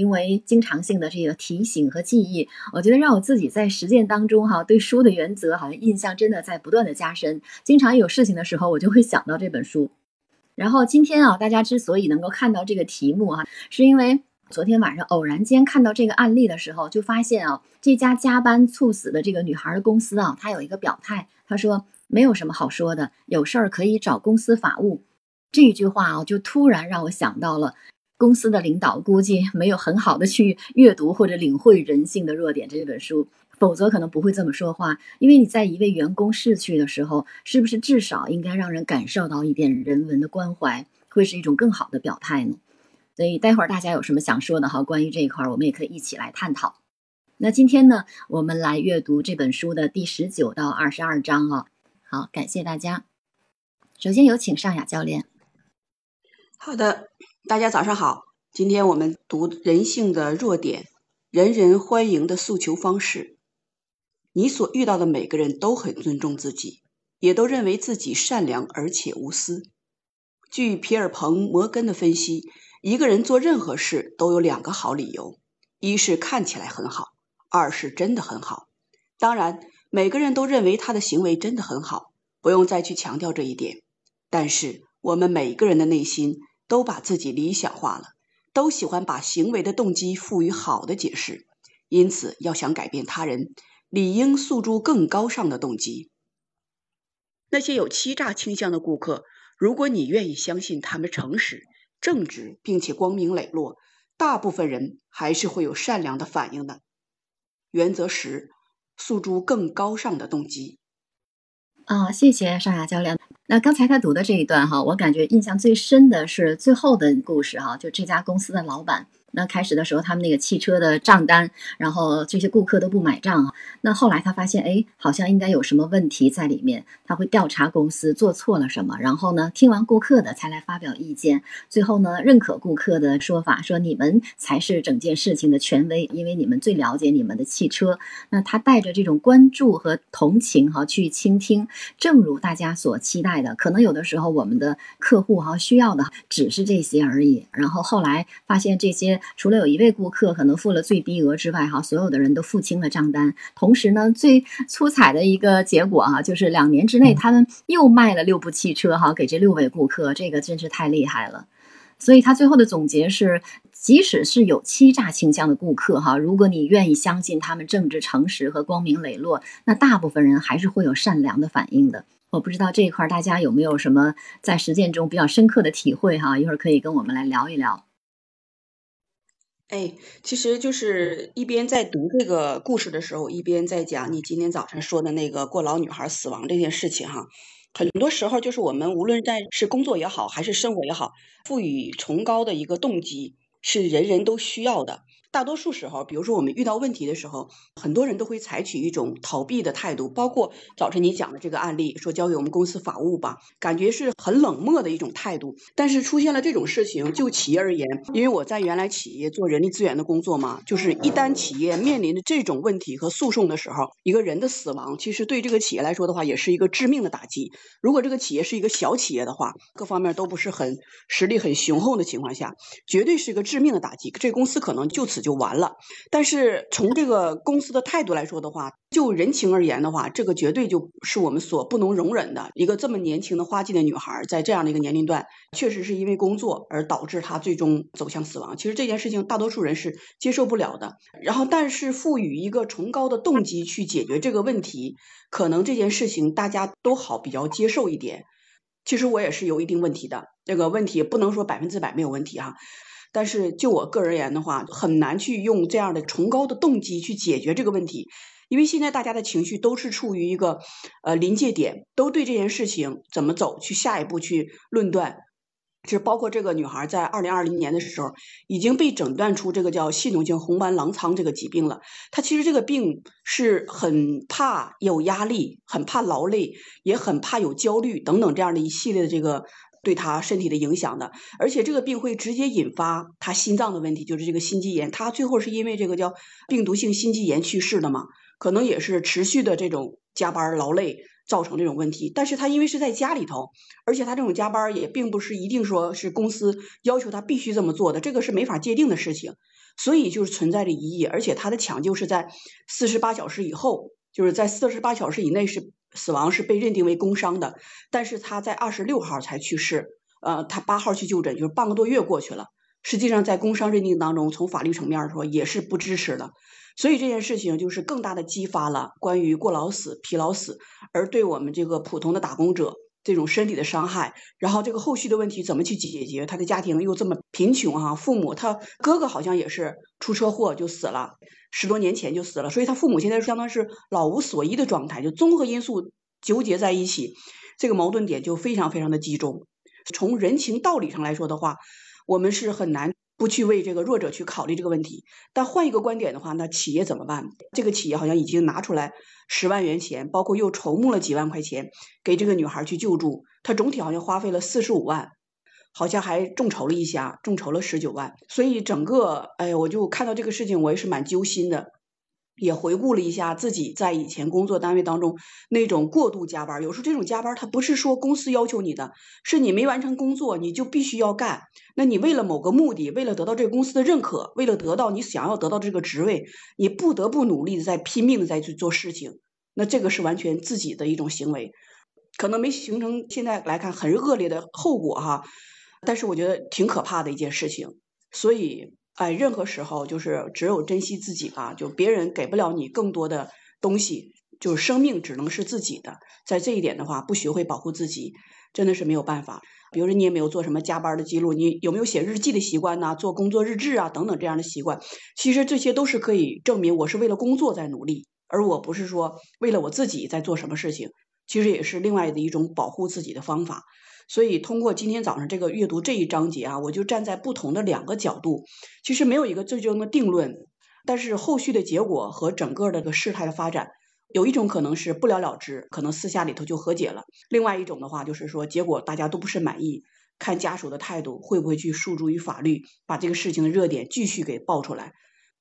因为经常性的这个提醒和记忆，我觉得让我自己在实践当中哈，对书的原则好像印象真的在不断的加深。经常有事情的时候，我就会想到这本书。然后今天啊，大家之所以能够看到这个题目哈，是因为昨天晚上偶然间看到这个案例的时候，就发现啊，这家加班猝死的这个女孩的公司啊，她有一个表态，她说没有什么好说的，有事儿可以找公司法务。这一句话啊，就突然让我想到了。公司的领导估计没有很好的去阅读或者领会人性的弱点这本书，否则可能不会这么说话。因为你在一位员工逝去的时候，是不是至少应该让人感受到一点人文的关怀，会是一种更好的表态呢？所以待会儿大家有什么想说的哈，关于这一块，我们也可以一起来探讨。那今天呢，我们来阅读这本书的第十九到二十二章啊。好，感谢大家。首先有请尚雅教练。好的。大家早上好，今天我们读人性的弱点，人人欢迎的诉求方式。你所遇到的每个人都很尊重自己，也都认为自己善良而且无私。据皮尔彭·摩根的分析，一个人做任何事都有两个好理由：一是看起来很好，二是真的很好。当然，每个人都认为他的行为真的很好，不用再去强调这一点。但是，我们每个人的内心。都把自己理想化了，都喜欢把行为的动机赋予好的解释，因此要想改变他人，理应诉诸更高尚的动机。那些有欺诈倾向的顾客，如果你愿意相信他们诚实、正直，并且光明磊落，大部分人还是会有善良的反应的。原则十：诉诸更高尚的动机。啊，谢谢尚雅教练。那刚才他读的这一段哈，我感觉印象最深的是最后的故事哈，就这家公司的老板。那开始的时候，他们那个汽车的账单，然后这些顾客都不买账啊。那后来他发现，哎，好像应该有什么问题在里面，他会调查公司做错了什么，然后呢，听完顾客的才来发表意见，最后呢，认可顾客的说法，说你们才是整件事情的权威，因为你们最了解你们的汽车。那他带着这种关注和同情哈去倾听，正如大家所期待的，可能有的时候我们的客户哈需要的只是这些而已。然后后来发现这些。除了有一位顾客可能付了最低额之外，哈，所有的人都付清了账单。同时呢，最出彩的一个结果啊，就是两年之内他们又卖了六部汽车，哈，给这六位顾客，这个真是太厉害了。所以他最后的总结是：即使是有欺诈倾向的顾客，哈，如果你愿意相信他们正直诚实和光明磊落，那大部分人还是会有善良的反应的。我不知道这一块大家有没有什么在实践中比较深刻的体会，哈，一会儿可以跟我们来聊一聊。哎，其实就是一边在读这个故事的时候，一边在讲你今天早晨说的那个过劳女孩死亡这件事情哈。很多时候就是我们无论在是工作也好，还是生活也好，赋予崇高的一个动机是人人都需要的。大多数时候，比如说我们遇到问题的时候，很多人都会采取一种逃避的态度。包括早晨你讲的这个案例，说交给我们公司法务吧，感觉是很冷漠的一种态度。但是出现了这种事情，就企业而言，因为我在原来企业做人力资源的工作嘛，就是一旦企业面临着这种问题和诉讼的时候，一个人的死亡，其实对这个企业来说的话，也是一个致命的打击。如果这个企业是一个小企业的话，各方面都不是很实力很雄厚的情况下，绝对是一个致命的打击。这公司可能就此。就完了，但是从这个公司的态度来说的话，就人情而言的话，这个绝对就是我们所不能容忍的。一个这么年轻的花季的女孩，在这样的一个年龄段，确实是因为工作而导致她最终走向死亡。其实这件事情大多数人是接受不了的。然后，但是赋予一个崇高的动机去解决这个问题，可能这件事情大家都好比较接受一点。其实我也是有一定问题的，这个问题不能说百分之百没有问题哈。但是就我个人而言的话，很难去用这样的崇高的动机去解决这个问题，因为现在大家的情绪都是处于一个呃临界点，都对这件事情怎么走去下一步去论断。其实包括这个女孩在二零二零年的时候已经被诊断出这个叫系统性红斑狼疮这个疾病了。她其实这个病是很怕有压力，很怕劳累，也很怕有焦虑等等这样的一系列的这个。对他身体的影响的，而且这个病会直接引发他心脏的问题，就是这个心肌炎。他最后是因为这个叫病毒性心肌炎去世的嘛？可能也是持续的这种加班劳累，造成这种问题。但是他因为是在家里头，而且他这种加班也并不是一定说是公司要求他必须这么做的，这个是没法界定的事情，所以就是存在着疑义。而且他的抢救是在四十八小时以后，就是在四十八小时以内是死亡，是被认定为工伤的。但是他在二十六号才去世，呃，他八号去就诊，就是半个多月过去了。实际上在工伤认定当中，从法律层面说也是不支持的。所以这件事情就是更大的激发了关于过劳死、疲劳死，而对我们这个普通的打工者这种身体的伤害，然后这个后续的问题怎么去解决？他的家庭又这么贫穷哈，父母他哥哥好像也是出车祸就死了，十多年前就死了，所以他父母现在相当是老无所依的状态，就综合因素纠结在一起，这个矛盾点就非常非常的集中。从人情道理上来说的话，我们是很难。不去为这个弱者去考虑这个问题，但换一个观点的话，那企业怎么办？这个企业好像已经拿出来十万元钱，包括又筹募了几万块钱给这个女孩去救助，她总体好像花费了四十五万，好像还众筹了一下，众筹了十九万。所以整个，哎呀，我就看到这个事情，我也是蛮揪心的。也回顾了一下自己在以前工作单位当中那种过度加班，有时候这种加班它不是说公司要求你的，是你没完成工作你就必须要干。那你为了某个目的，为了得到这个公司的认可，为了得到你想要得到这个职位，你不得不努力的在拼命的在去做事情。那这个是完全自己的一种行为，可能没形成现在来看很恶劣的后果哈，但是我觉得挺可怕的一件事情，所以。哎，任何时候就是只有珍惜自己吧，就别人给不了你更多的东西，就是生命只能是自己的。在这一点的话，不学会保护自己，真的是没有办法。比如说，你也没有做什么加班的记录，你有没有写日记的习惯呢？做工作日志啊等等这样的习惯，其实这些都是可以证明我是为了工作在努力，而我不是说为了我自己在做什么事情。其实也是另外的一种保护自己的方法。所以，通过今天早上这个阅读这一章节啊，我就站在不同的两个角度，其实没有一个最终的定论，但是后续的结果和整个这个事态的发展，有一种可能是不了了之，可能私下里头就和解了；另外一种的话，就是说结果大家都不是满意，看家属的态度会不会去诉诸于法律，把这个事情的热点继续给爆出来。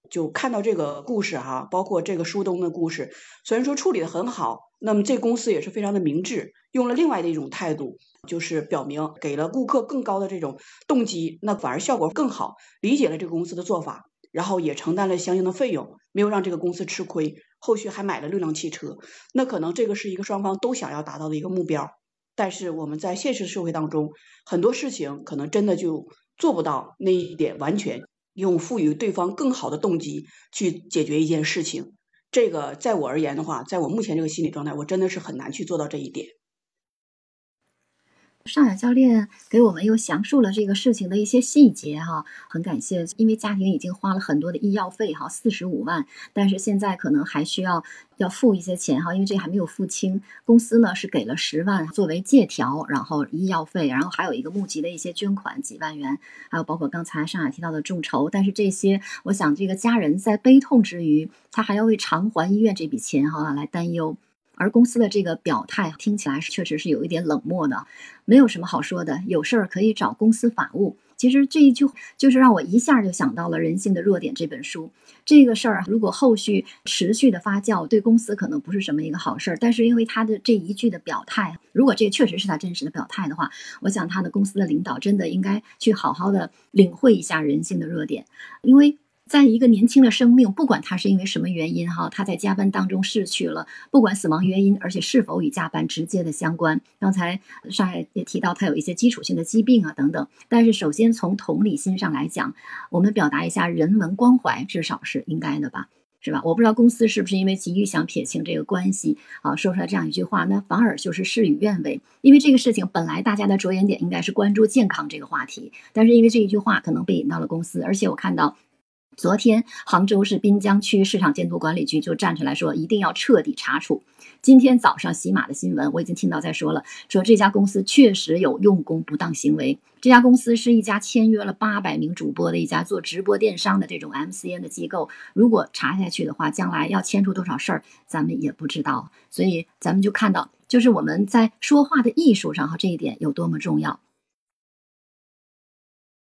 就看到这个故事哈，包括这个书东的故事，虽然说处理的很好，那么这公司也是非常的明智，用了另外的一种态度，就是表明给了顾客更高的这种动机，那反而效果更好，理解了这个公司的做法，然后也承担了相应的费用，没有让这个公司吃亏，后续还买了六辆汽车，那可能这个是一个双方都想要达到的一个目标，但是我们在现实社会当中，很多事情可能真的就做不到那一点完全。用赋予对方更好的动机去解决一件事情，这个在我而言的话，在我目前这个心理状态，我真的是很难去做到这一点。尚雅教练给我们又详述了这个事情的一些细节哈，很感谢，因为家庭已经花了很多的医药费哈，四十五万，但是现在可能还需要要付一些钱哈，因为这还没有付清。公司呢是给了十万作为借条，然后医药费，然后还有一个募集的一些捐款几万元，还有包括刚才尚雅提到的众筹，但是这些，我想这个家人在悲痛之余，他还要为偿还医院这笔钱哈来担忧。而公司的这个表态听起来是确实是有一点冷漠的，没有什么好说的，有事儿可以找公司法务。其实这一句就是让我一下就想到了《人性的弱点》这本书。这个事儿如果后续持续的发酵，对公司可能不是什么一个好事儿。但是因为他的这一句的表态，如果这确实是他真实的表态的话，我想他的公司的领导真的应该去好好的领会一下人性的弱点，因为。在一个年轻的生命，不管他是因为什么原因哈，他在加班当中逝去了，不管死亡原因，而且是否与加班直接的相关。刚才上海也提到他有一些基础性的疾病啊等等。但是首先从同理心上来讲，我们表达一下人文关怀，至少是应该的吧，是吧？我不知道公司是不是因为急于想撇清这个关系啊，说出来这样一句话，那反而就是事与愿违。因为这个事情本来大家的着眼点应该是关注健康这个话题，但是因为这一句话可能被引到了公司，而且我看到。昨天，杭州市滨江区市场监督管理局就站出来说，一定要彻底查处。今天早上，喜马的新闻我已经听到在说了，说这家公司确实有用工不当行为。这家公司是一家签约了八百名主播的一家做直播电商的这种 MCN 的机构。如果查下去的话，将来要牵出多少事儿，咱们也不知道。所以，咱们就看到，就是我们在说话的艺术上哈，这一点有多么重要。